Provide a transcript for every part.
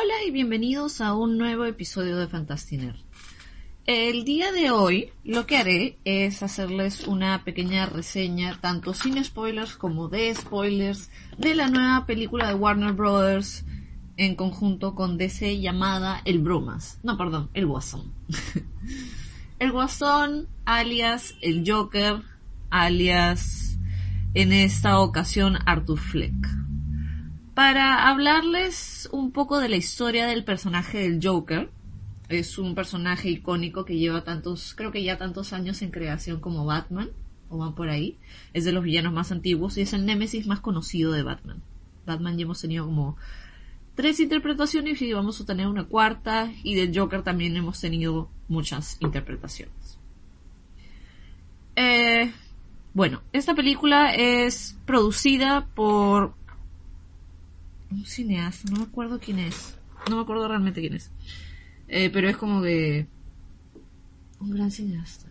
Hola y bienvenidos a un nuevo episodio de Fantastiner. El día de hoy lo que haré es hacerles una pequeña reseña, tanto sin spoilers como de spoilers, de la nueva película de Warner Brothers en conjunto con DC llamada El Brumas. No, perdón, El Guasón. el Guasón, alias El Joker, alias en esta ocasión Arthur Fleck. Para hablarles un poco de la historia del personaje del Joker, es un personaje icónico que lleva tantos, creo que ya tantos años en creación como Batman, o van por ahí. Es de los villanos más antiguos y es el némesis más conocido de Batman. Batman ya hemos tenido como tres interpretaciones y vamos a tener una cuarta y del Joker también hemos tenido muchas interpretaciones. Eh, bueno, esta película es producida por un cineasta, no me acuerdo quién es, no me acuerdo realmente quién es, eh, pero es como de un gran cineasta.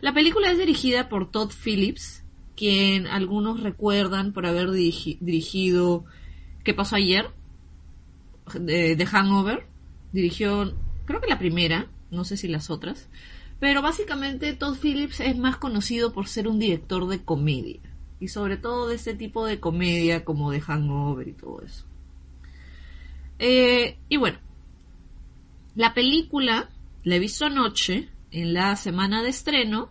La película es dirigida por Todd Phillips, quien algunos recuerdan por haber dirigido ¿Qué pasó ayer? De, Hangover. Dirigió, creo que la primera, no sé si las otras. Pero básicamente Todd Phillips es más conocido por ser un director de comedia. Y sobre todo de este tipo de comedia como de Hangover y todo eso. Eh, y bueno, la película la he visto anoche, en la semana de estreno.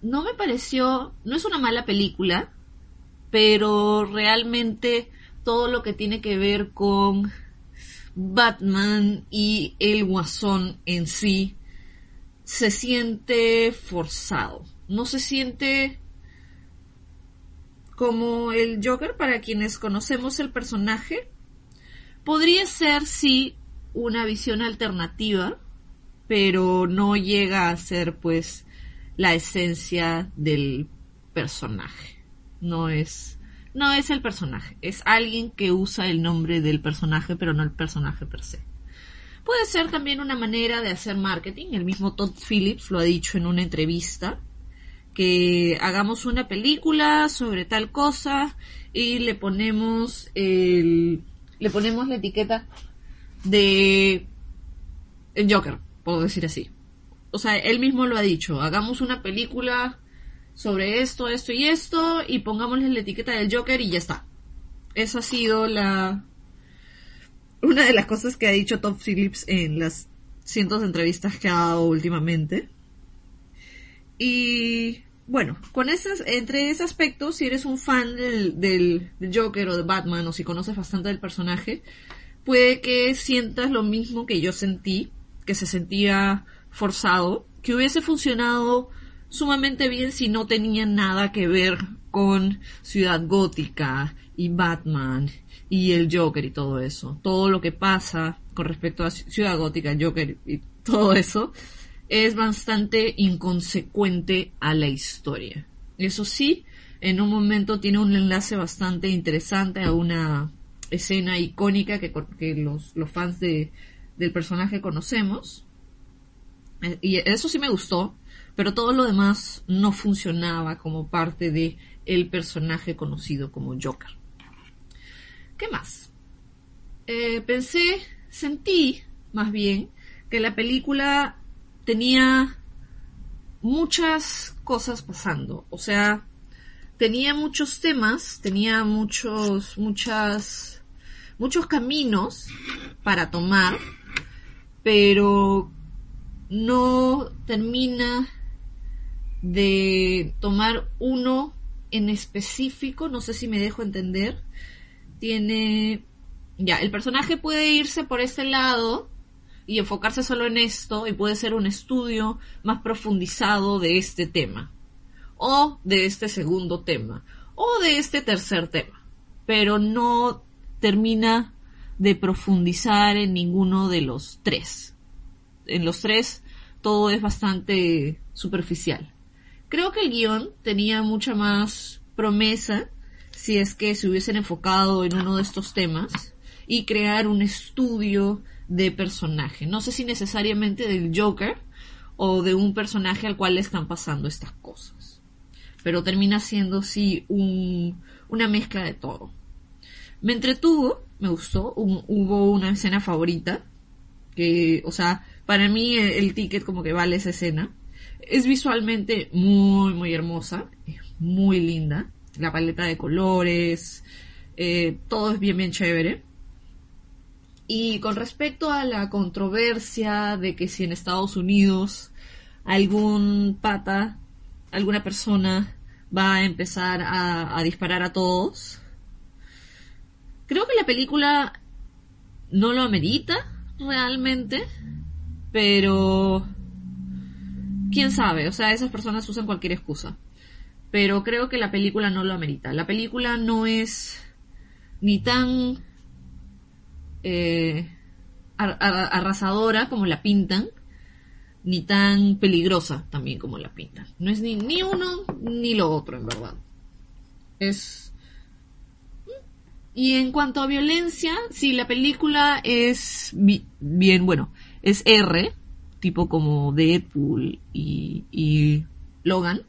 No me pareció, no es una mala película, pero realmente todo lo que tiene que ver con Batman y el guasón en sí se siente forzado. No se siente como el Joker para quienes conocemos el personaje. Podría ser, sí, una visión alternativa, pero no llega a ser, pues, la esencia del personaje. No es no es el personaje, es alguien que usa el nombre del personaje, pero no el personaje per se. Puede ser también una manera de hacer marketing, el mismo Todd Phillips lo ha dicho en una entrevista, que hagamos una película sobre tal cosa y le ponemos el, le ponemos la etiqueta de el Joker, puedo decir así. O sea, él mismo lo ha dicho, hagamos una película sobre esto, esto y esto y pongámosle la etiqueta del Joker y ya está. Esa ha sido la una de las cosas que ha dicho Tom Phillips en las cientos de entrevistas que ha dado últimamente. Y bueno, con esas, entre ese aspecto, si eres un fan del, del, Joker o de Batman o si conoces bastante del personaje, puede que sientas lo mismo que yo sentí, que se sentía forzado, que hubiese funcionado sumamente bien si no tenía nada que ver con Ciudad Gótica y Batman y el Joker y todo eso. Todo lo que pasa con respecto a Ciudad Gótica, Joker y todo eso es bastante inconsecuente a la historia. Eso sí, en un momento tiene un enlace bastante interesante a una escena icónica que, los, los fans de, del personaje conocemos. Eh, y eso sí me gustó, pero todo lo demás no funcionaba como parte de el personaje conocido como Joker. ¿Qué más? Eh, pensé, sentí más bien que la película tenía muchas cosas pasando, o sea, tenía muchos temas, tenía muchos, muchas, muchos caminos para tomar, pero no termina de tomar uno en específico, no sé si me dejo entender. Tiene, ya, el personaje puede irse por este lado y enfocarse solo en esto y puede ser un estudio más profundizado de este tema o de este segundo tema o de este tercer tema, pero no termina de profundizar en ninguno de los tres. En los tres todo es bastante superficial. Creo que el guion tenía mucha más promesa si es que se hubiesen enfocado en uno de estos temas y crear un estudio de personaje. No sé si necesariamente del Joker o de un personaje al cual le están pasando estas cosas. Pero termina siendo sí un, una mezcla de todo. Me entretuvo, me gustó. hubo una escena favorita. Que, o sea, para mí el, ticket como que vale esa escena. Es visualmente muy, muy hermosa. Es muy linda. La paleta de colores. Eh, todo es bien, bien chévere. Y con respecto a la controversia de que si en Estados Unidos algún pata, alguna persona va a empezar a, disparar a todos, creo que la película no lo amerita realmente, pero quién sabe, o sea, esas personas usan cualquier excusa. Pero creo que la película no lo amerita. La película no es ni tan eh, arrasadora como la pintan, ni tan peligrosa también como la pintan. No es ni, ni uno ni lo otro, en verdad. Es... Y en cuanto a violencia, si la película es bien, bueno, es R, tipo como Deadpool y, y Logan,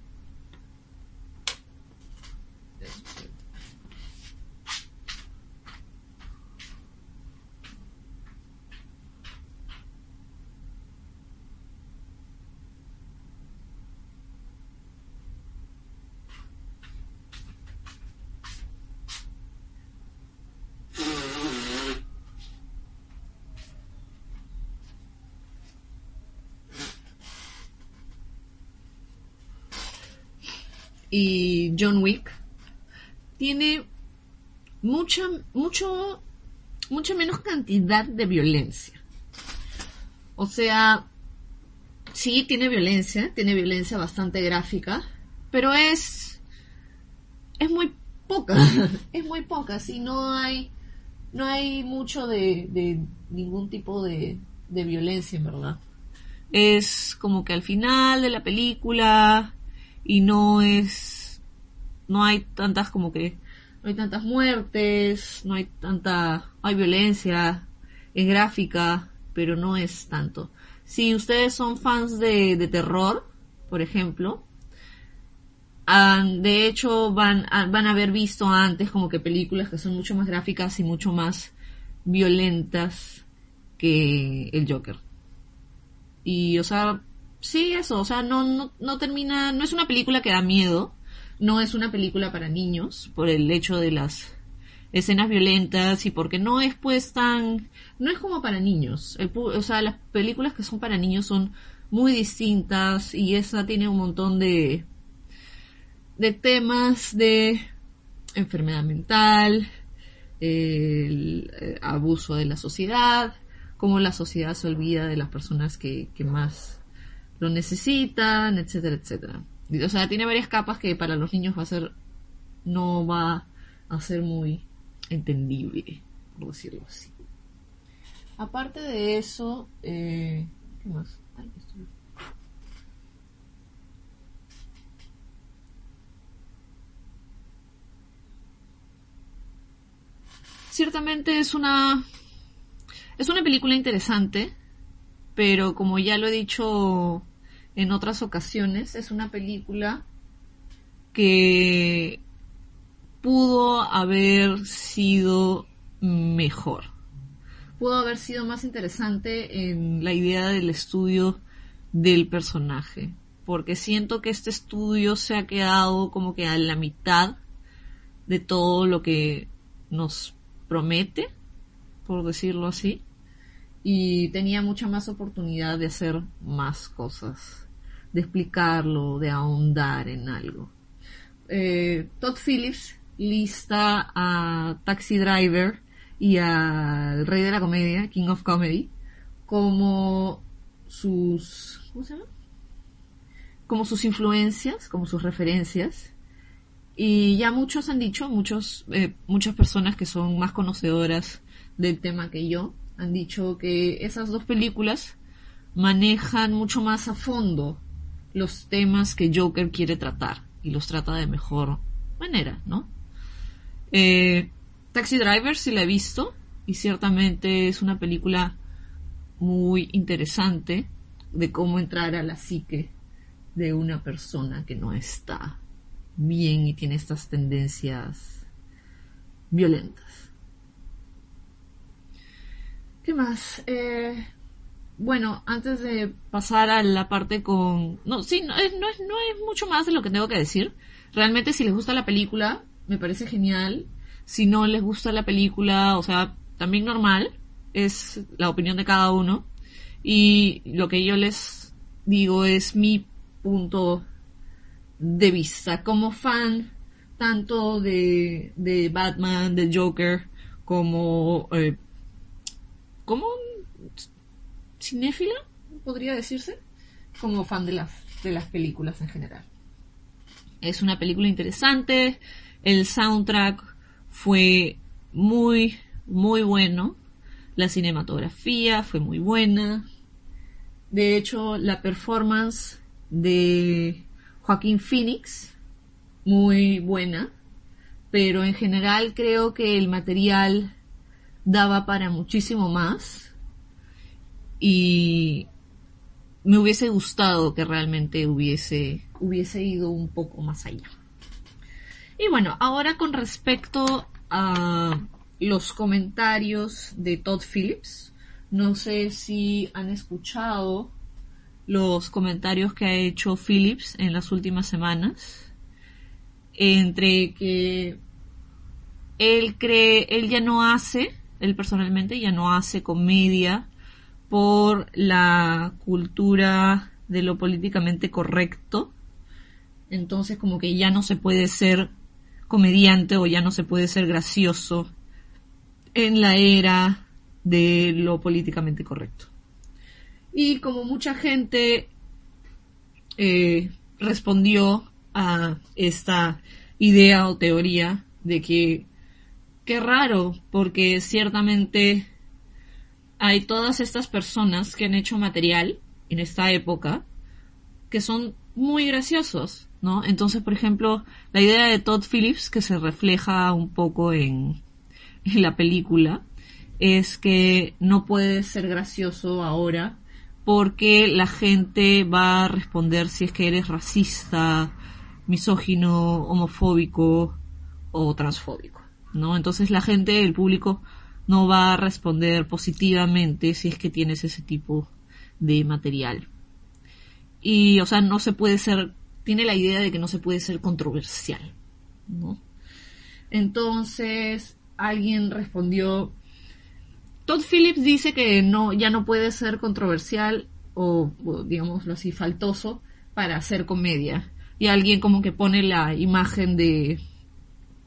y John Wick tiene mucha, mucho, mucha menos cantidad de violencia. O sea, sí tiene violencia, tiene violencia bastante gráfica, pero es, es muy poca, es muy poca, si no hay, no hay mucho de, ningún tipo de violencia, en verdad. Es como que al final de la película y no es, no hay tantas como que, no hay tantas muertes, no hay tanta, hay violencia, es gráfica, pero no es tanto. Si ustedes son fans de, de terror, por ejemplo, de hecho van, van a haber visto antes como que películas que son mucho más gráficas y mucho más violentas que el Joker. Y, o sea, sí, eso, o sea, no, no, no termina, no es una película que da miedo, no es una película para niños, por el hecho de las escenas violentas y porque no es pues tan, no es como para niños, o sea, las películas que son para niños son muy distintas y esa tiene un montón de, de temas de enfermedad mental, el, eh, abuso de la sociedad, cómo la sociedad se olvida de las personas que, que más lo necesitan, etcétera, etcétera. O sea, tiene varias capas que para los niños va a ser, no va a ser muy entendible, por decirlo así. Aparte de eso, eh, ¿qué más? Ciertamente es una es una película interesante, pero como ya lo he dicho en otras ocasiones. Es una película que pudo haber sido mejor. Pudo haber sido más interesante en la idea del estudio del personaje. Porque siento que este estudio se ha quedado como que a la mitad de todo lo que nos promete, por decirlo así. Y tenía mucha más oportunidad de hacer más cosas de explicarlo, de ahondar en algo. Eh, Todd Phillips lista a Taxi Driver y al Rey de la Comedia, King of Comedy, como sus, ¿cómo se llama? Como sus influencias, como sus referencias. Y ya muchos han dicho, muchos, eh, muchas personas que son más conocedoras del tema que yo, han dicho que esas dos películas manejan mucho más a fondo los temas que Joker quiere tratar y los trata de mejor manera, ¿no? Eh, Taxi Driver sí la he visto y ciertamente es una película muy interesante de cómo entrar a la psique de una persona que no está bien y tiene estas tendencias violentas. ¿Qué más? Eh, bueno, antes de pasar a la parte con... No, sí, no es, no, es, mucho más de lo que tengo que decir. Realmente si les gusta la película, me parece genial. Si no les gusta la película, o sea, también normal. Es la opinión de cada uno. Y lo que yo les digo es mi punto de vista como fan tanto de, de Batman, de Joker, como eh, como cinéfila, podría decirse, como fan de las, de las películas en general. Es una película interesante, el soundtrack fue muy, muy bueno, la cinematografía fue muy buena, de hecho la performance de Joaquín Phoenix, muy buena, pero en general creo que el material daba para muchísimo más y me hubiese gustado que realmente hubiese, hubiese ido un poco más allá. Y bueno, ahora con respecto a los comentarios de Todd Phillips, no sé si han escuchado los comentarios que ha hecho Phillips en las últimas semanas entre que él cree, él ya no hace, él personalmente ya no hace comedia por la cultura de lo políticamente correcto. Entonces como que ya no se puede ser comediante o ya no se puede ser gracioso en la era de lo políticamente correcto. Y como mucha gente eh, respondió a esta idea o teoría de que qué raro, porque ciertamente hay todas estas personas que han hecho material en esta época que son muy graciosos, ¿no? Entonces, por ejemplo, la idea de Todd Phillips, que se refleja un poco en, la película, es que no puede ser gracioso ahora porque la gente va a responder si es que eres racista, misógino, homofóbico o transfóbico, ¿no? Entonces la gente, el público, no va a responder positivamente si es que tienes ese tipo de material. Y, o sea, no se puede ser, tiene la idea de que no se puede ser controversial, ¿no? Entonces, alguien respondió, Todd Phillips dice que no, ya no puede ser controversial o, digámoslo así, faltoso para hacer comedia. Y alguien como que pone la imagen de,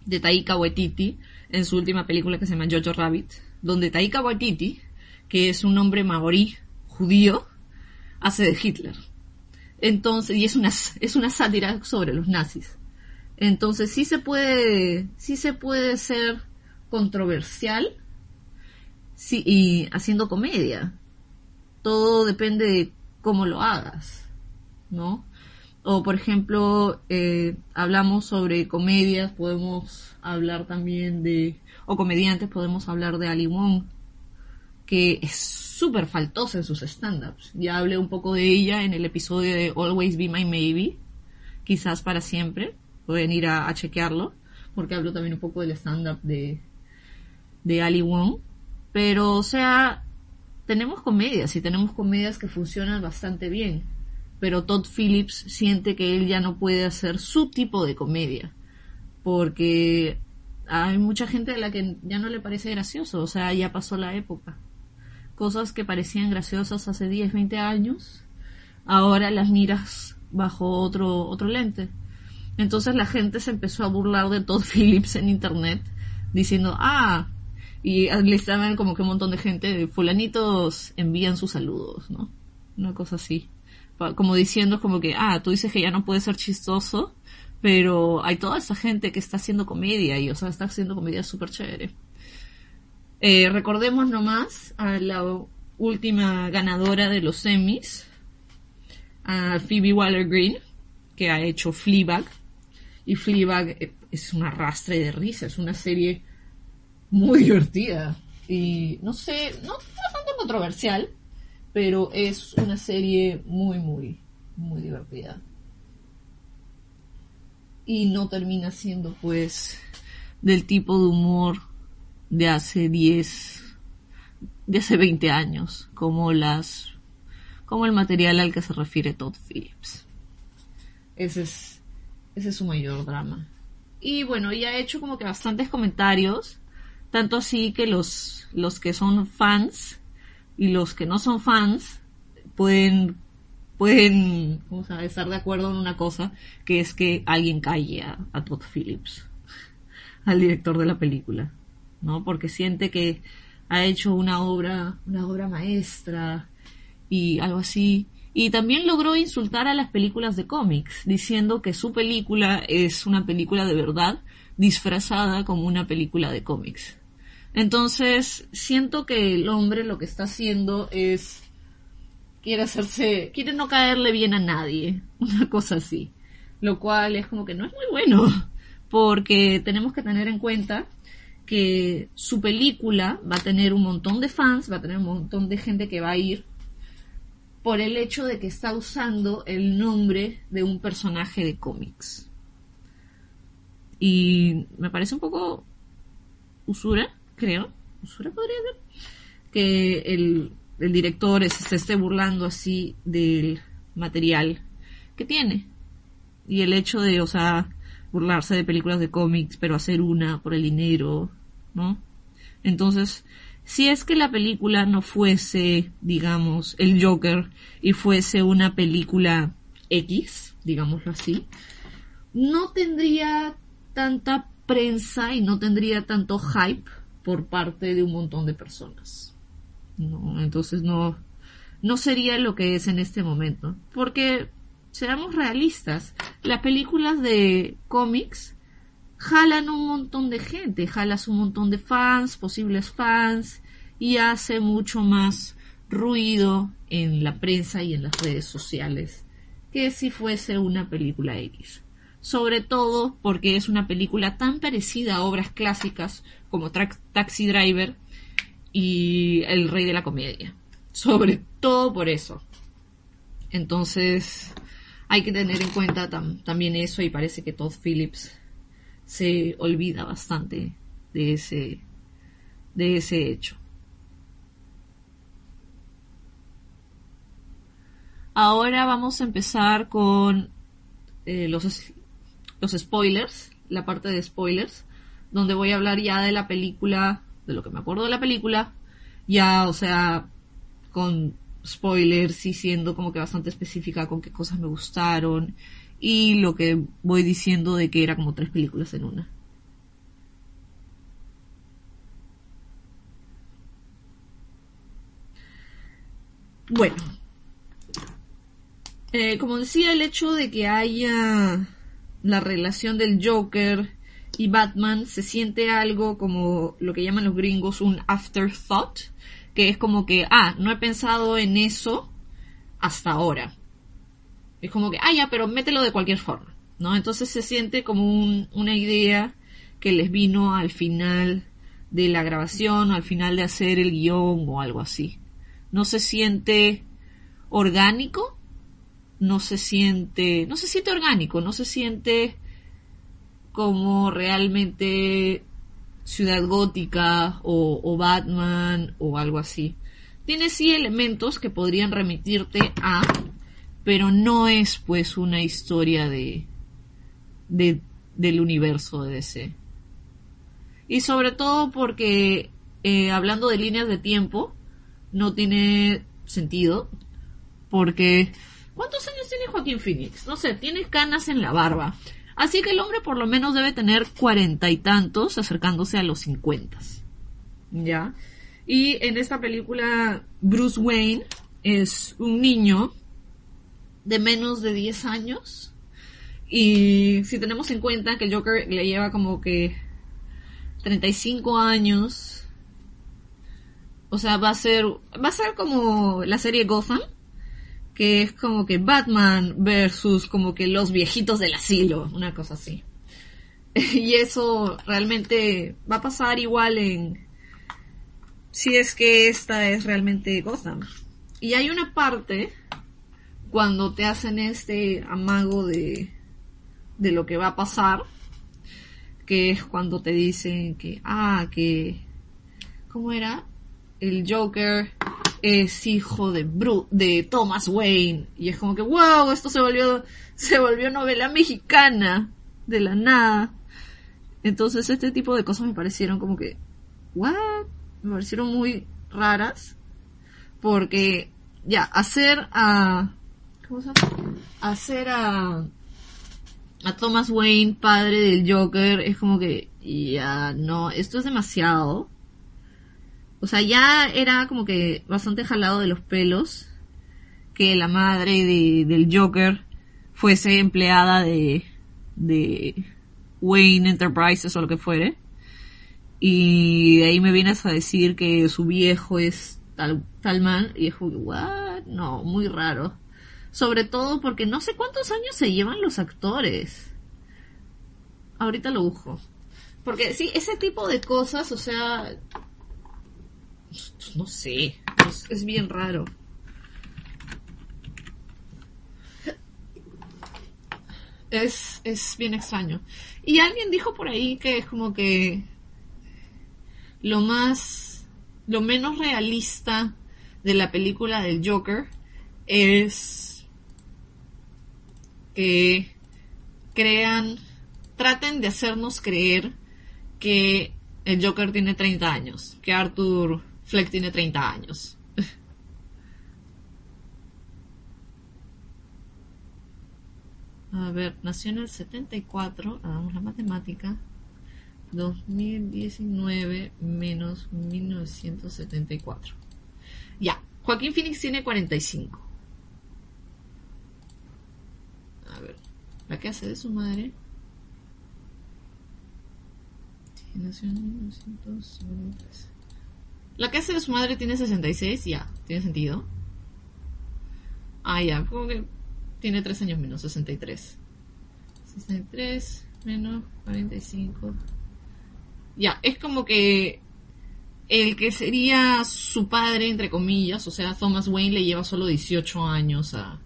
de Taika Waititi en su última película que se llama Jojo Rabbit, donde Taika Waititi, que es un hombre maorí judío, hace de Hitler. Entonces, y es una, es una sátira sobre los nazis. Entonces sí se puede, sí se puede ser controversial, sí, y haciendo comedia. Todo depende de cómo lo hagas, ¿no? O por ejemplo, eh, hablamos sobre comedias, podemos hablar también de, o comediantes, podemos hablar de Ali Wong, que es súper faltosa en sus stand-ups. Ya hablé un poco de ella en el episodio de Always Be My Maybe, quizás para siempre. Pueden ir a, chequearlo, porque hablo también un poco del stand-up de, de Ali Wong. Pero, o sea, tenemos comedias y tenemos comedias que funcionan bastante bien. Pero Todd Phillips siente que él ya no puede hacer su tipo de comedia. Porque hay mucha gente a la que ya no le parece gracioso. O sea, ya pasó la época. Cosas que parecían graciosas hace 10, 20 años, ahora las miras bajo otro, otro lente. Entonces la gente se empezó a burlar de Todd Phillips en internet, diciendo, ah, y le estaban como que un montón de gente, fulanitos envían sus saludos, ¿no? Una cosa así. Como diciendo como que, ah, tú dices que ya no puede ser chistoso, pero hay toda esa gente que está haciendo comedia y, o sea, está haciendo comedia súper chévere. Eh, recordemos nomás a la última ganadora de los semis, a Phoebe Waller-Green, que ha hecho Fleabag. Y Fleabag es un arrastre de risa, es una serie muy divertida. Y no sé, no, bastante controversial, pero es una serie muy, muy, muy divertida. Y no termina siendo pues del tipo de humor de hace 10, de hace 20 años, como las como el material al que se refiere Todd Phillips. Ese es ese es su mayor drama. Y bueno, ya ha hecho como que bastantes comentarios, tanto así que los los que son fans y los que no son fans pueden pueden estar de acuerdo en una cosa, que es que alguien calle a, Todd Phillips, al director de la película, ¿no? Porque siente que ha hecho una obra, una obra maestra y algo así. Y también logró insultar a las películas de cómics, diciendo que su película es una película de verdad disfrazada como una película de cómics. Entonces, siento que el hombre lo que está haciendo es quiere hacerse, quiere no caerle bien a nadie, una cosa así. Lo cual es como que no es muy bueno, porque tenemos que tener en cuenta que su película va a tener un montón de fans, va a tener un montón de gente que va a ir por el hecho de que está usando el nombre de un personaje de cómics. Y me parece un poco usura, creo. Usura podría ser. Que el el director se esté burlando así del material que tiene. Y el hecho de, o sea, burlarse de películas de cómics, pero hacer una por el dinero, ¿no? Entonces, si es que la película no fuese, digamos, el Joker y fuese una película X, digámoslo así, no tendría tanta prensa y no tendría tanto hype por parte de un montón de personas. No, entonces no, no sería lo que es en este momento. Porque, seamos realistas, las películas de cómics jalan un montón de gente, jalas un montón de fans, posibles fans, y hace mucho más ruido en la prensa y en las redes sociales que si fuese una película X. Sobre todo porque es una película tan parecida a obras clásicas como Taxi Driver y el rey de la comedia. Sobre todo por eso. Entonces, hay que tener en cuenta también eso y parece que Todd Phillips se olvida bastante de ese, de ese hecho. Ahora vamos a empezar con eh, los, los spoilers, la parte de spoilers, donde voy a hablar ya de la película de lo que me acuerdo de la película, ya, o sea, con spoilers y siendo como que bastante específica con qué cosas me gustaron y lo que voy diciendo de que era como tres películas en una. Bueno, eh, como decía, el hecho de que haya la relación del Joker y Batman se siente algo como lo que llaman los gringos un afterthought, que es como que, ah, no he pensado en eso hasta ahora. Es como que, ah, ya, pero mételo de cualquier forma, ¿no? Entonces se siente como una idea que les vino al final de la grabación, al final de hacer el guion o algo así. No se siente orgánico, no se siente, no se siente orgánico, no se siente como realmente Ciudad Gótica o, Batman o algo así. Tiene sí elementos que podrían remitirte a, pero no es pues una historia de, de del universo de DC. Y sobre todo porque, eh, hablando de líneas de tiempo, no tiene sentido. Porque, ¿cuántos años tiene Joaquín Phoenix? No sé, tiene canas en la barba. Así que el hombre por lo menos debe tener cuarenta y tantos, acercándose a los cincuentas. ¿Ya? Y en esta película, Bruce Wayne es un niño de menos de 10 años. Y si tenemos en cuenta que el Joker le lleva como que 35 años, o sea, va a ser, va a ser como la serie Gotham, que es como que Batman versus como que los viejitos del asilo, una cosa así. y eso realmente va a pasar igual en si es que esta es realmente Gotham. Y hay una parte cuando te hacen este amago de de lo que va a pasar, que es cuando te dicen que ah, que ¿cómo era? el Joker es hijo de Bru de Thomas Wayne y es como que wow, esto se volvió se volvió novela mexicana de la nada. Entonces este tipo de cosas me parecieron como que what? Me parecieron muy raras porque ya hacer a ¿cómo se llama? hacer a a Thomas Wayne padre del Joker es como que ya no, esto es demasiado. O sea, ya era como que bastante jalado de los pelos que la madre de, del Joker fuese empleada de, de Wayne Enterprises o lo que fuere. Y de ahí me vienes a decir que su viejo es tal, tal man. Y es what? No, muy raro. Sobre todo porque no sé cuántos años se llevan los actores. Ahorita lo busco. Porque sí, ese tipo de cosas, o sea, no sé, es, bien raro. Es, es bien extraño. Y alguien dijo por ahí que es como que lo más, lo menos realista de la película del Joker es que crean, traten de hacernos creer que el Joker tiene 30 años, que Arthur Fleck tiene 30 años. A ver, nació en el 74, hagamos la matemática. 2019 menos 1974. Ya, Joaquín Phoenix tiene 45. A ver, la que hace de su madre la casa de su madre tiene 66, ya, tiene sentido. Ah, ya, como que tiene 3 años menos, 63. 63 menos 45. Ya, es como que el que sería su padre, entre comillas, o sea, Thomas Wayne le lleva solo 18 años a,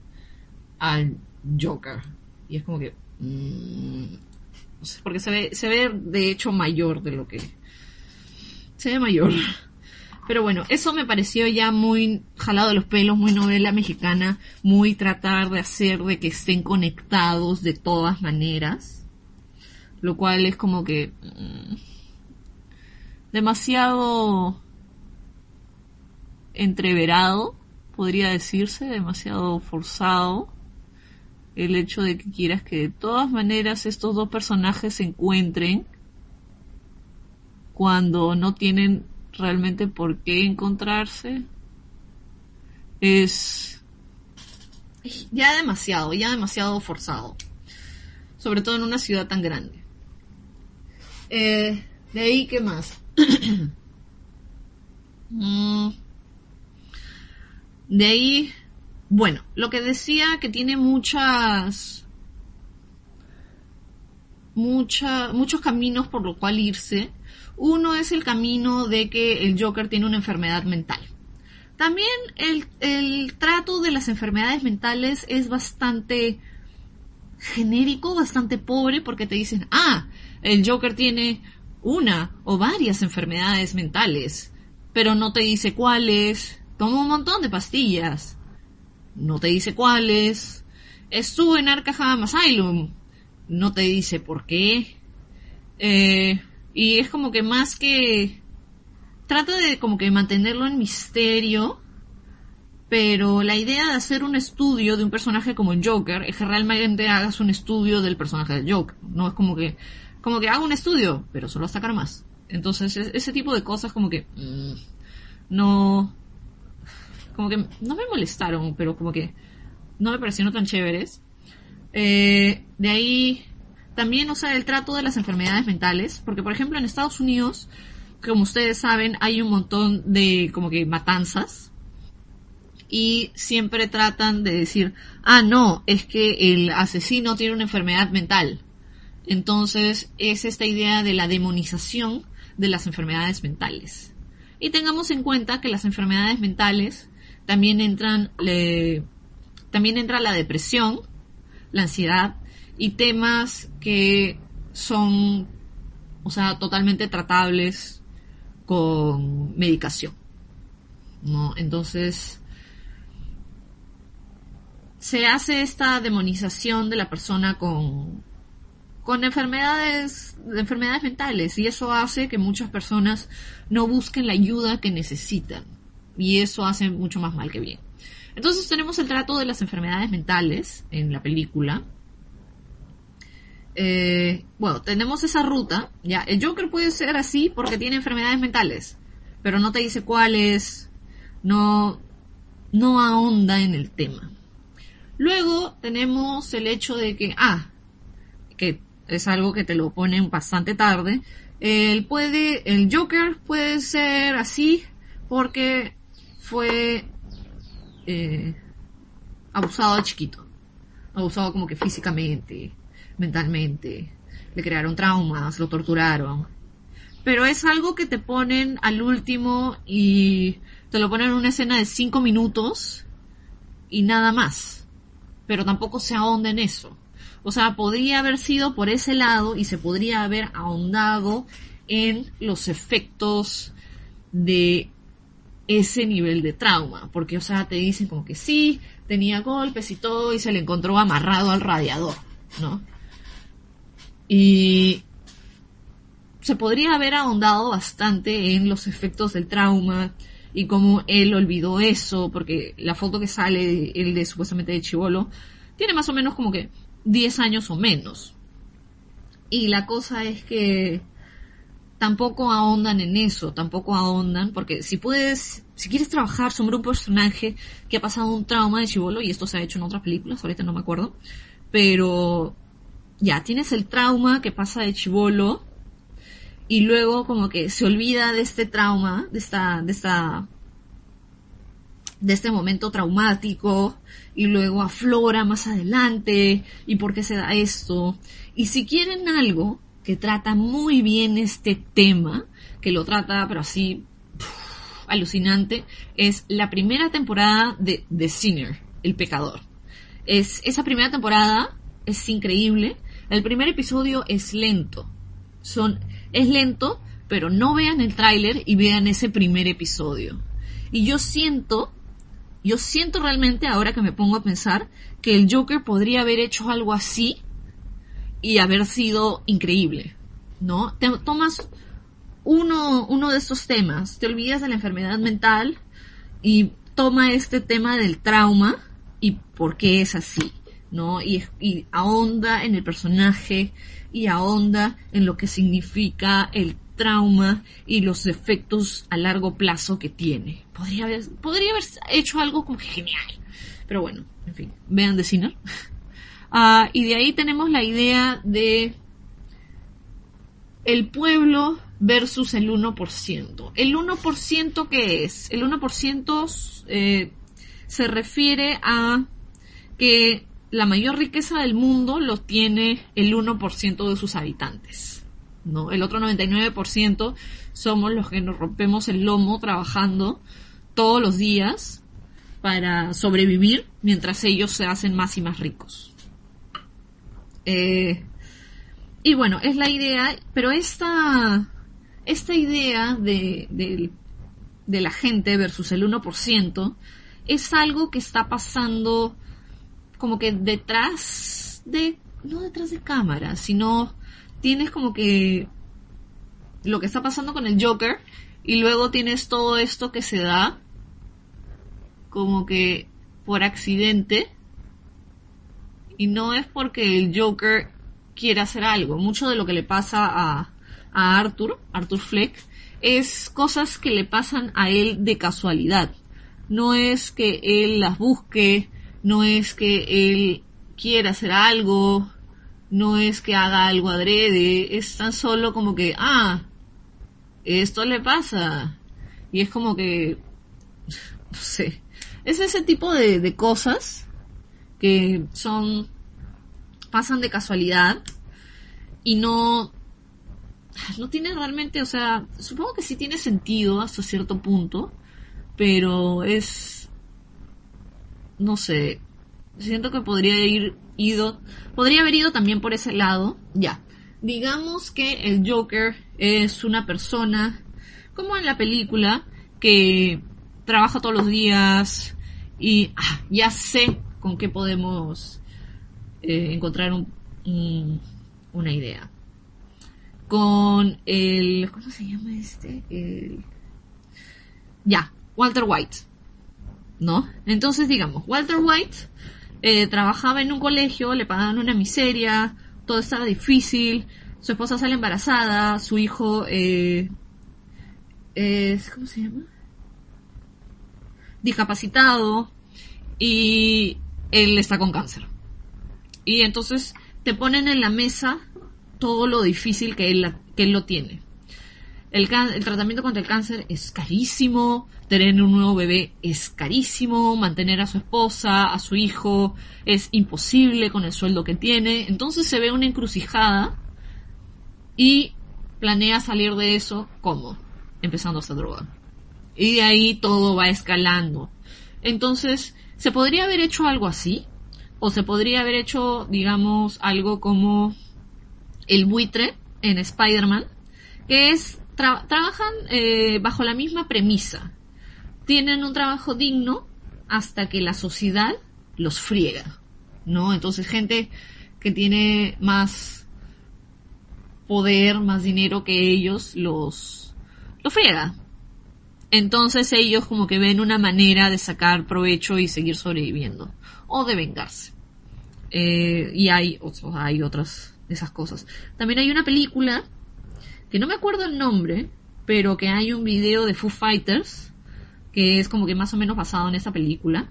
al Joker. Y es como que... Mm, porque se ve, se ve de hecho mayor de lo que... Se ve mayor. Pero bueno, eso me pareció ya muy jalado de los pelos, muy novela mexicana, muy tratar de hacer de que estén conectados de todas maneras. Lo cual es como que... Mm, demasiado entreverado, podría decirse, demasiado forzado el hecho de que quieras que de todas maneras estos dos personajes se encuentren cuando no tienen realmente por qué encontrarse es ya demasiado, ya demasiado forzado. Sobre todo en una ciudad tan grande. Eh, de ahí, ¿qué más? Mm. de ahí, bueno, lo que decía que tiene muchas, mucha, muchos caminos por lo cual irse. Uno es el camino de que el Joker tiene una enfermedad mental. También el, el trato de las enfermedades mentales es bastante genérico, bastante pobre, porque te dicen, ah, el Joker tiene una o varias enfermedades mentales, pero no te dice cuáles, toma un montón de pastillas, no te dice cuáles. Estuvo en Arkham Asylum, no te dice por qué. Eh, y es como que más que trata de como que mantenerlo en misterio, pero la idea de hacer un estudio de un personaje como el Joker es que realmente hagas un estudio del personaje del Joker. No es como que como que haga un estudio, pero solo sacar más. Entonces, ese tipo de cosas como que mm, no como que no me molestaron, pero como que no me parecieron tan chéveres. Eh, de ahí también, o sea, el trato de las enfermedades mentales, porque por ejemplo en Estados Unidos, como ustedes saben, hay un montón de como que matanzas y siempre tratan de decir, ah, no, es que el asesino tiene una enfermedad mental. Entonces es esta idea de la demonización de las enfermedades mentales. Y tengamos en cuenta que las enfermedades mentales también entran, también entra la depresión, la ansiedad y temas que son, o sea, totalmente tratables con medicación. ¿no? Entonces, se hace esta demonización de la persona con, con enfermedades, enfermedades mentales y eso hace que muchas personas no busquen la ayuda que necesitan y eso hace mucho más mal que bien. Entonces tenemos el trato de las enfermedades mentales en la película. Eh, bueno, tenemos esa ruta, ya, el Joker puede ser así porque tiene enfermedades mentales, pero no te dice cuáles, no, no ahonda en el tema. Luego tenemos el hecho de que, ah, que es algo que te lo ponen bastante tarde, el puede, el Joker puede ser así porque fue eh, abusado de chiquito, abusado como que físicamente, mentalmente, le crearon traumas, lo torturaron, pero es algo que te ponen al último y te lo ponen en una escena de cinco minutos y nada más. Pero tampoco se ahonda en eso. O sea, podría haber sido por ese lado y se podría haber ahondado en los efectos de ese nivel de trauma. Porque, o sea, te dicen como que sí, tenía golpes y todo y se le encontró amarrado al radiador, ¿no? Y se podría haber ahondado bastante en los efectos del trauma, y cómo él olvidó eso, porque la foto que sale, el de supuestamente de Chivolo, tiene más o menos como que 10 años o menos. Y la cosa es que tampoco ahondan en eso, tampoco ahondan, porque si puedes, si quieres trabajar sobre un personaje que ha pasado un trauma de Chivolo, y esto se ha hecho en otras películas, ahorita no me acuerdo, pero ya, tienes el trauma que pasa de Chivolo, y luego como que se olvida de este trauma, de esta, de esta, de este momento traumático y luego aflora más adelante y por qué se da esto. Y si quieren algo que trata muy bien este tema, que lo trata pero así alucinante, es la primera temporada de The Sinner, El Pecador. Es, esa primera temporada es increíble. El primer episodio es lento. Son es lento, pero no vean el tráiler y vean ese primer episodio. Y yo siento, yo siento realmente ahora que me pongo a pensar que el Joker podría haber hecho algo así y haber sido increíble, ¿no? Tomas uno, uno de estos temas, te olvidas de la enfermedad mental y toma este tema del trauma y por qué es así, ¿no? Y, y ahonda en el personaje y ahonda en lo que significa el trauma y los efectos a largo plazo que tiene. Podría haber, podría haber hecho algo como genial. Pero bueno, en fin, vean de cine. Ah, y de ahí tenemos la idea de el pueblo versus el 1%. ¿El 1% qué es? El 1% eh, se refiere a que la mayor riqueza del mundo lo tiene el 1% de sus habitantes. ¿no? El otro 99% somos los que nos rompemos el lomo trabajando todos los días para sobrevivir mientras ellos se hacen más y más ricos. Eh, y bueno, es la idea, pero esta, esta idea de, de, de la gente versus el 1% es algo que está pasando como que detrás de, no detrás de cámara, sino tienes como que lo que está pasando con el Joker y luego tienes todo esto que se da como que por accidente y no es porque el Joker quiera hacer algo. Mucho de lo que le pasa a, a Arthur, Arthur Fleck, es cosas que le pasan a él de casualidad. No es que él las busque, no es que él quiera hacer algo, no es que haga algo adrede, es tan solo como que, ah, esto le pasa. Y es como que, no sé, es ese tipo de, de cosas que son, pasan de casualidad y no, no tiene realmente, o sea, supongo que sí tiene sentido hasta cierto punto, pero es no sé, siento que podría ir ido, podría haber ido también por ese lado, ya. Digamos que el Joker es una persona, como en la película, que trabaja todos los días y ah, ya sé con qué podemos eh, encontrar un, una idea. Con el... ¿Cómo se llama este? El, ya, Walter White. ¿No? Entonces, digamos, Walter White eh, trabajaba en un colegio, le pagaban una miseria, todo estaba difícil, su esposa sale embarazada, su hijo eh, es, ¿cómo se llama? Discapacitado y él está con cáncer. Y entonces te ponen en la mesa todo lo difícil que él, que él lo tiene. El, el, tratamiento contra el cáncer es carísimo, tener un nuevo bebé es carísimo, mantener a su esposa, a su hijo, es imposible con el sueldo que tiene. Entonces se ve una encrucijada y planea salir de eso como empezando a hacer droga. Y de ahí todo va escalando. Entonces, ¿se podría haber hecho algo así? O se podría haber hecho, digamos, algo como el buitre en Spider-Man, que es, trabajan eh, bajo la misma premisa. Tienen un trabajo digno hasta que la sociedad los friega, ¿no? Entonces, gente que tiene más poder, más dinero que ellos, los, los friega. Entonces ellos como que ven una manera de sacar provecho y seguir sobreviviendo. O de vengarse. Eh, y hay, hay otras de esas cosas. También hay una película, que no me acuerdo el nombre, pero que hay un video de Foo Fighters, que es como que más o menos basado en esa película.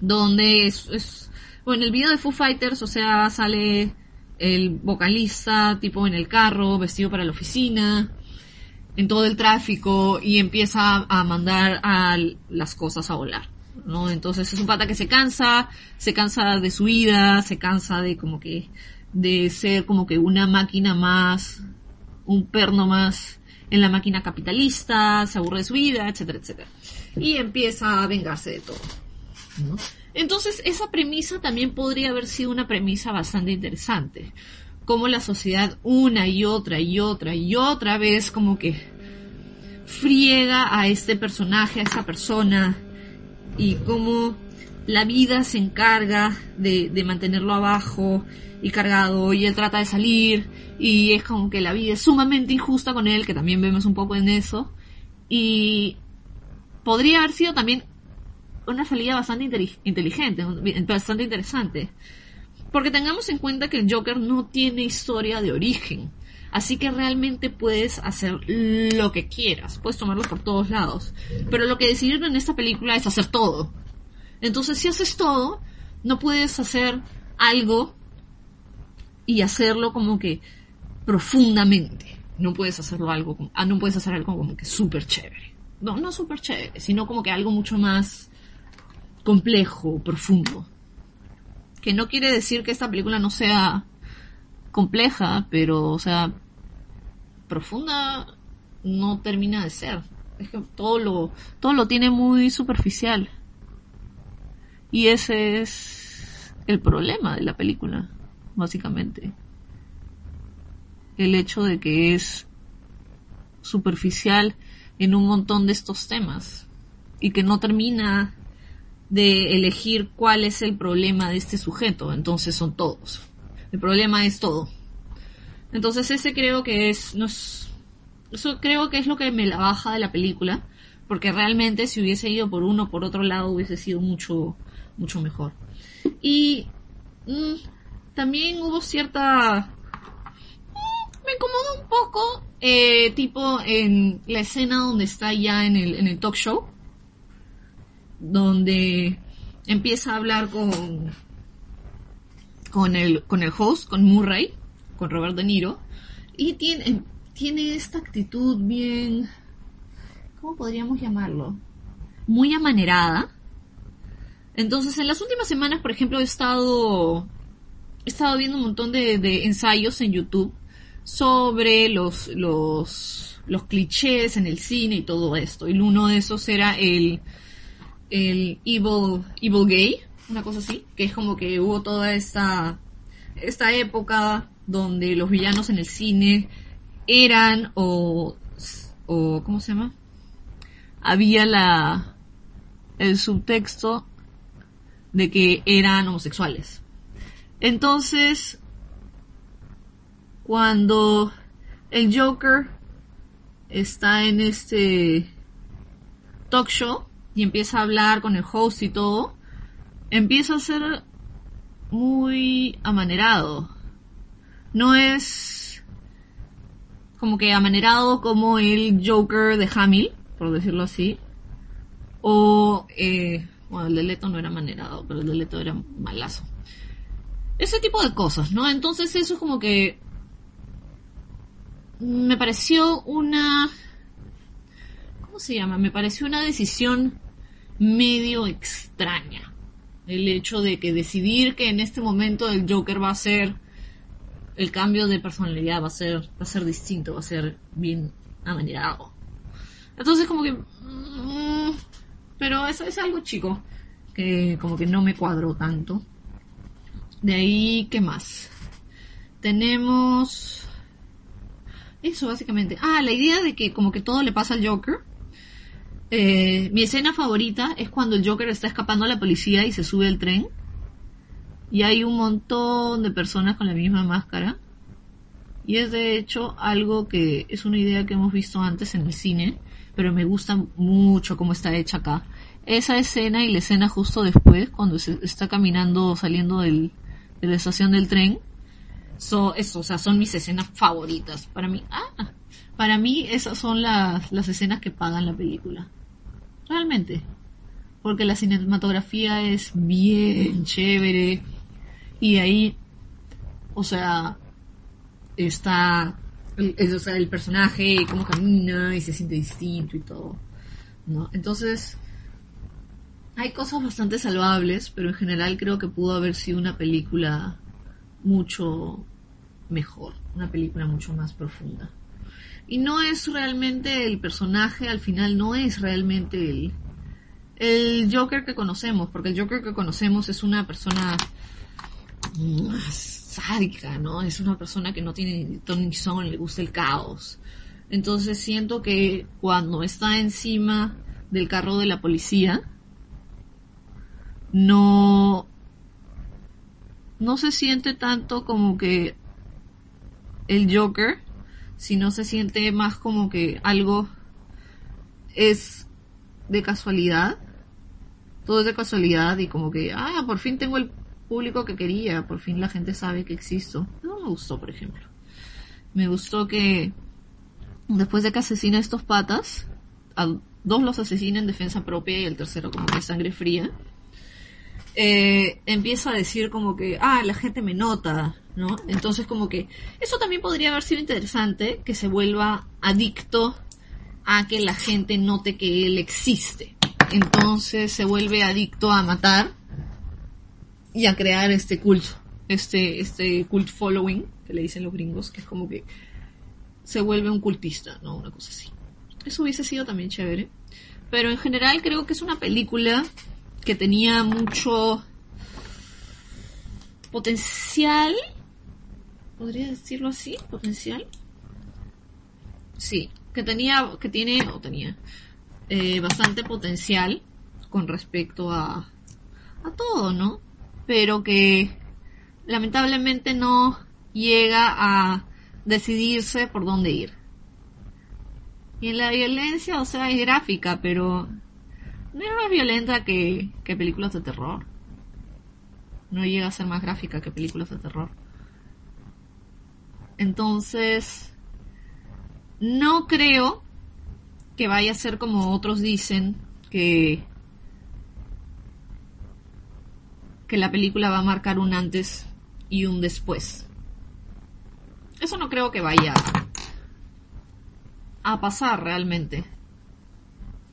Donde es, es bueno, en el video de Foo Fighters, o sea, sale el vocalista tipo en el carro, vestido para la oficina, en todo el tráfico y empieza a mandar a las cosas a volar. ¿no? Entonces es un pata que se cansa, se cansa de su vida, se cansa de como que, de ser como que una máquina más, un perno más en la máquina capitalista, se aburre de su vida, etcétera, etcétera. Y empieza a vengarse de todo. ¿no? Entonces, esa premisa también podría haber sido una premisa bastante interesante. Como la sociedad una y otra y otra y otra vez como que friega a este personaje, a esa persona, y cómo la vida se encarga de, de mantenerlo abajo y cargado, y él trata de salir, y es como que la vida es sumamente injusta con él, que también vemos un poco en eso, y podría haber sido también una salida bastante inteligente, bastante interesante. Porque tengamos en cuenta que el Joker no tiene historia de origen. Así que realmente puedes hacer lo que quieras. Puedes tomarlo por todos lados. Pero lo que decidieron en esta película es hacer todo. Entonces, si haces todo, no puedes hacer algo y hacerlo como que profundamente. No puedes hacerlo algo, ah, no puedes hacer algo como que súper chévere. No, no súper chévere, sino como que algo mucho más complejo, profundo. Que no quiere decir que esta película no sea compleja, pero, o sea, profunda no termina de ser. Es que todo lo, todo lo tiene muy superficial. Y ese es el problema de la película, básicamente. El hecho de que es superficial en un montón de estos temas y que no termina de elegir cuál es el problema de este sujeto, entonces son todos. El problema es todo. Entonces ese creo que es, no eso creo que es lo que me la baja de la película, porque realmente si hubiese ido por uno por otro lado hubiese sido mucho, mucho mejor. Y mm, también hubo cierta, mm, me incomodó un poco, eh, tipo en la escena donde está ya en el, en el talk show, donde empieza a hablar con con el con el host, con Murray, con Robert De Niro y tiene tiene esta actitud bien ¿cómo podríamos llamarlo? Muy amanerada. Entonces, en las últimas semanas, por ejemplo, he estado he estado viendo un montón de, de ensayos en YouTube sobre los los los clichés en el cine y todo esto. Y uno de esos era el el Evil, Evil Gay, una cosa así, que es como que hubo toda esta, esta época donde los villanos en el cine eran o, o ¿cómo se llama? había la el subtexto de que eran homosexuales. Entonces, cuando el Joker está en este talk show y empieza a hablar con el host y todo, empieza a ser muy amanerado. No es como que amanerado como el Joker de Hamill, por decirlo así. O, eh, bueno, el de Leto no era amanerado, pero el de Leto era malazo. Ese tipo de cosas, ¿no? Entonces eso es como que me pareció una... ¿Cómo se llama? Me pareció una decisión medio extraña. El hecho de que decidir que en este momento el Joker va a ser el cambio de personalidad va a ser va a ser distinto, va a ser bien amanerado. Entonces como que mm, pero eso es algo chico que como que no me cuadró tanto. De ahí, ¿qué más? Tenemos eso básicamente. Ah, la idea de que como que todo le pasa al Joker. Eh, mi escena favorita es cuando el Joker está escapando a la policía y se sube al tren. Y hay un montón de personas con la misma máscara. Y es de hecho algo que es una idea que hemos visto antes en el cine, pero me gusta mucho cómo está hecha acá. Esa escena y la escena justo después, cuando se está caminando, saliendo del, de la estación del tren, So, eso, o sea, son mis escenas favoritas. Para mí, ah, para mí esas son las, las escenas que pagan la película. Realmente. Porque la cinematografía es bien chévere. Y ahí, o sea, está el, o sea, el personaje, cómo camina y se siente distinto y todo. ¿no? Entonces, hay cosas bastante salvables, pero en general creo que pudo haber sido una película mucho mejor, una película mucho más profunda. Y no es realmente el personaje, al final no es realmente el, el Joker que conocemos, porque el Joker que conocemos es una persona más sádica, ¿no? Es una persona que no tiene ni son, le gusta el caos. Entonces siento que cuando está encima del carro de la policía, no no se siente tanto como que el Joker, sino se siente más como que algo es de casualidad. Todo es de casualidad y como que, ah, por fin tengo el público que quería, por fin la gente sabe que existo. No me gustó, por ejemplo. Me gustó que después de que asesina estos patas, a dos los asesina en defensa propia y el tercero como que sangre fría eh, empieza a decir como que, ah, la gente me nota, ¿no? Entonces como que eso también podría haber sido interesante, que se vuelva adicto a que la gente note que él existe. Entonces se vuelve adicto a matar y a crear este culto, este, este cult following, que le dicen los gringos, que es como que se vuelve un cultista, ¿no? Una cosa así. Eso hubiese sido también chévere. Pero en general creo que es una película que tenía mucho potencial, podría decirlo así, potencial. Sí, que tenía, que tiene, o tenía, eh, bastante potencial con respecto a, a todo, ¿no? Pero que lamentablemente no llega a decidirse por dónde ir. Y en la violencia, o sea, es gráfica, pero no es más violenta que, que películas de terror. No llega a ser más gráfica que películas de terror. Entonces, no creo que vaya a ser como otros dicen que que la película va a marcar un antes y un después. Eso no creo que vaya a pasar realmente.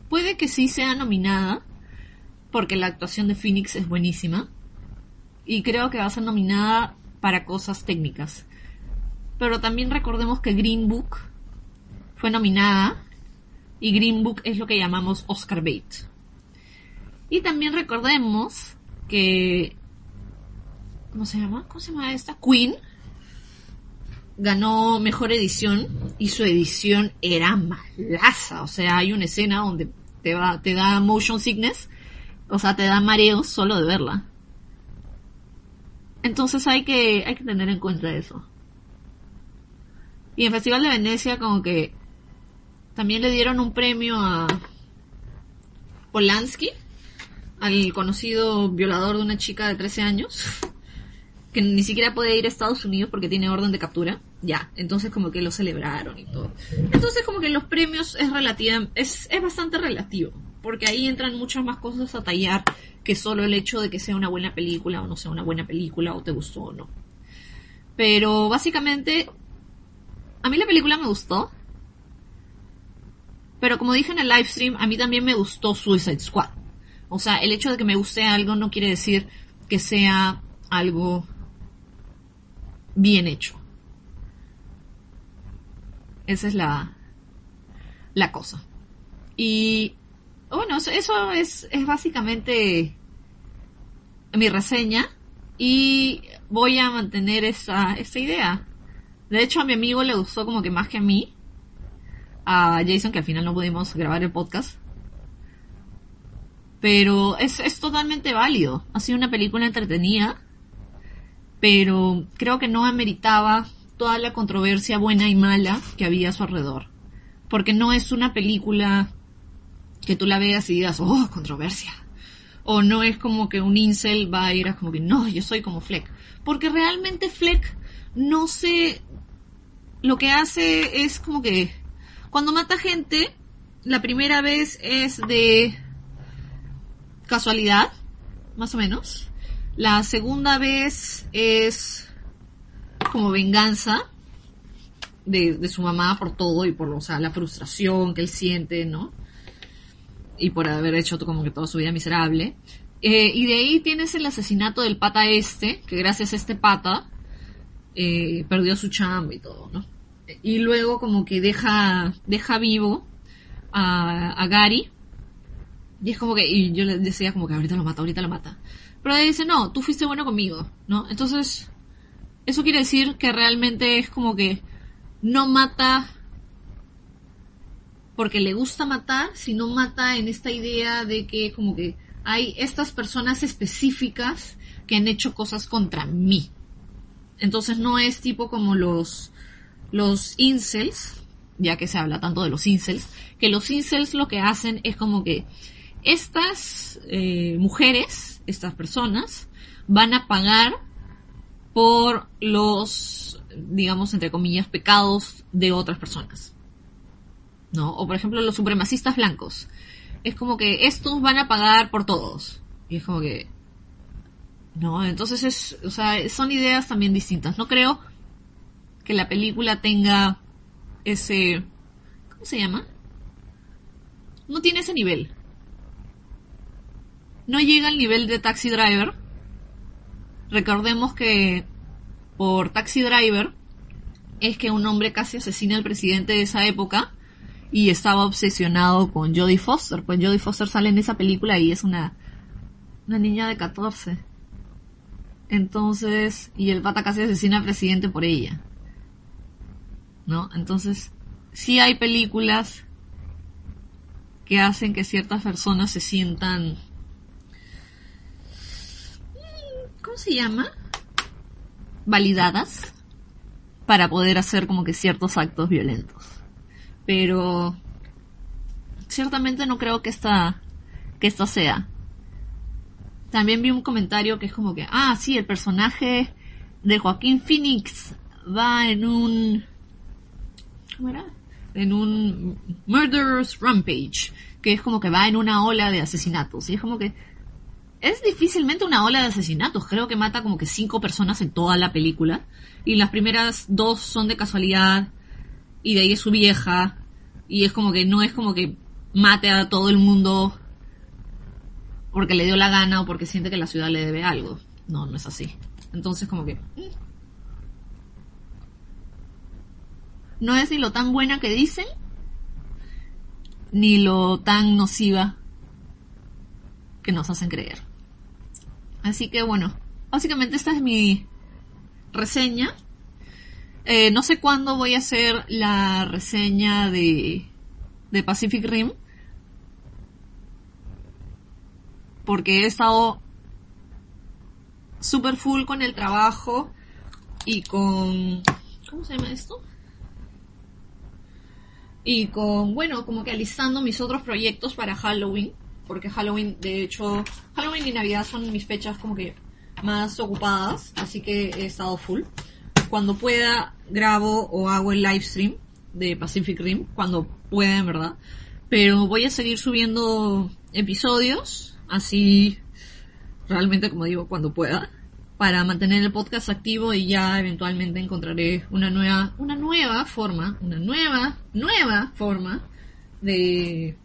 Puede que sí sea nominada, porque la actuación de Phoenix es buenísima. Y creo que va a ser nominada para cosas técnicas. Pero también recordemos que Green Book fue nominada y Green Book es lo que llamamos Oscar bait. Y también recordemos que ¿cómo se llama? ¿Cómo se llama esta? Queen ganó mejor edición y su edición era malaza, o sea, hay una escena donde te va, te da motion sickness, o sea, te da mareos solo de verla. Entonces hay que, hay que tener en cuenta eso. Y en Festival de Venecia como que también le dieron un premio a Polanski, al conocido violador de una chica de 13 años, que ni siquiera puede ir a Estados Unidos porque tiene orden de captura. Ya, entonces como que lo celebraron y todo. Entonces como que los premios es relativa, es, es bastante relativo, porque ahí entran muchas más cosas a tallar que solo el hecho de que sea una buena película o no sea una buena película o te gustó o no. Pero básicamente, a mí la película me gustó. Pero como dije en el live stream, a mí también me gustó Suicide Squad. O sea, el hecho de que me guste algo no quiere decir que sea algo bien hecho. Esa es la, la cosa. Y bueno, eso es, es básicamente mi reseña y voy a mantener esa, esa idea. De hecho, a mi amigo le gustó como que más que a mí. A Jason, que al final no pudimos grabar el podcast. Pero es, es totalmente válido. Ha sido una película entretenida. Pero creo que no ameritaba toda la controversia buena y mala que había a su alrededor. Porque no es una película que tú la veas y digas, oh, controversia. O no es como que un incel va a ir a como que, no, yo soy como Fleck. Porque realmente Fleck no sé, lo que hace es como que, cuando mata gente, la primera vez es de casualidad, más o menos. La segunda vez es como venganza de, de, su mamá por todo y por o sea, la frustración que él siente, ¿no? Y por haber hecho como que toda su vida miserable. Eh, y de ahí tienes el asesinato del pata este, que gracias a este pata eh, perdió su chamba y todo, ¿no? Y luego como que deja, deja vivo a, Gary. Y es como que, y yo le decía como que ahorita lo mata, ahorita lo mata. Pero él dice, no, tú fuiste bueno conmigo, ¿no? Entonces, eso quiere decir que realmente es como que no mata porque le gusta matar, sino mata en esta idea de que como que hay estas personas específicas que han hecho cosas contra mí. Entonces no es tipo como los, los incels, ya que se habla tanto de los incels, que los incels lo que hacen es como que estas eh, mujeres, estas personas, van a pagar por los, digamos, entre comillas, pecados de otras personas. ¿No? O por ejemplo los supremacistas blancos. Es como que estos van a pagar por todos. Y es como que... No, entonces es, o sea, son ideas también distintas. No creo que la película tenga ese... ¿Cómo se llama? No tiene ese nivel. No llega al nivel de Taxi Driver, Recordemos que por Taxi Driver es que un hombre casi asesina al presidente de esa época y estaba obsesionado con Jodie Foster. Pues Jodie Foster sale en esa película y es una, una niña de 14. Entonces, y el pata casi asesina al presidente por ella. ¿No? Entonces, sí hay películas que hacen que ciertas personas se sientan ¿cómo se llama? Validadas para poder hacer como que ciertos actos violentos. Pero ciertamente no creo que esta, que esta sea. También vi un comentario que es como que, ah, sí, el personaje de Joaquín Phoenix va en un, ¿cómo era? En un Murderous Rampage, que es como que va en una ola de asesinatos. Y es como que, es difícilmente una ola de asesinatos. Creo que mata como que cinco personas en toda la película. Y las primeras dos son de casualidad. Y de ahí es su vieja. Y es como que no es como que mate a todo el mundo porque le dio la gana o porque siente que la ciudad le debe algo. No, no es así. Entonces como que... Mm. No es ni lo tan buena que dicen, ni lo tan nociva que nos hacen creer. Así que bueno, básicamente esta es mi reseña. Eh, no sé cuándo voy a hacer la reseña de, de Pacific Rim. Porque he estado super full con el trabajo y con... ¿Cómo se llama esto? Y con, bueno, como que alistando mis otros proyectos para Halloween, porque Halloween, de hecho, Halloween y Navidad son mis fechas como que más ocupadas, así que he estado full. Cuando pueda, grabo o hago el live stream de Pacific Rim, cuando pueda, en verdad. Pero voy a seguir subiendo episodios, así realmente como digo, cuando pueda, para mantener el podcast activo y ya eventualmente encontraré una nueva, una nueva forma, una nueva, nueva forma de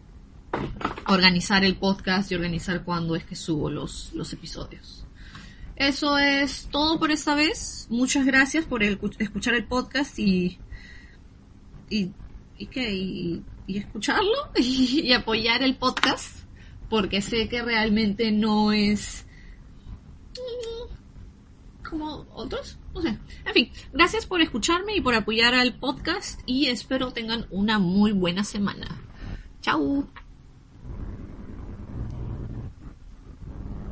organizar el podcast y organizar cuándo es que subo los, los episodios. Eso es todo por esta vez. Muchas gracias por el, escuchar el podcast y, y, y, y escucharlo y, apoyar el podcast porque sé que realmente no es como otros, no sé. En fin, gracias por escucharme y por apoyar al podcast y espero tengan una muy buena semana. Chao.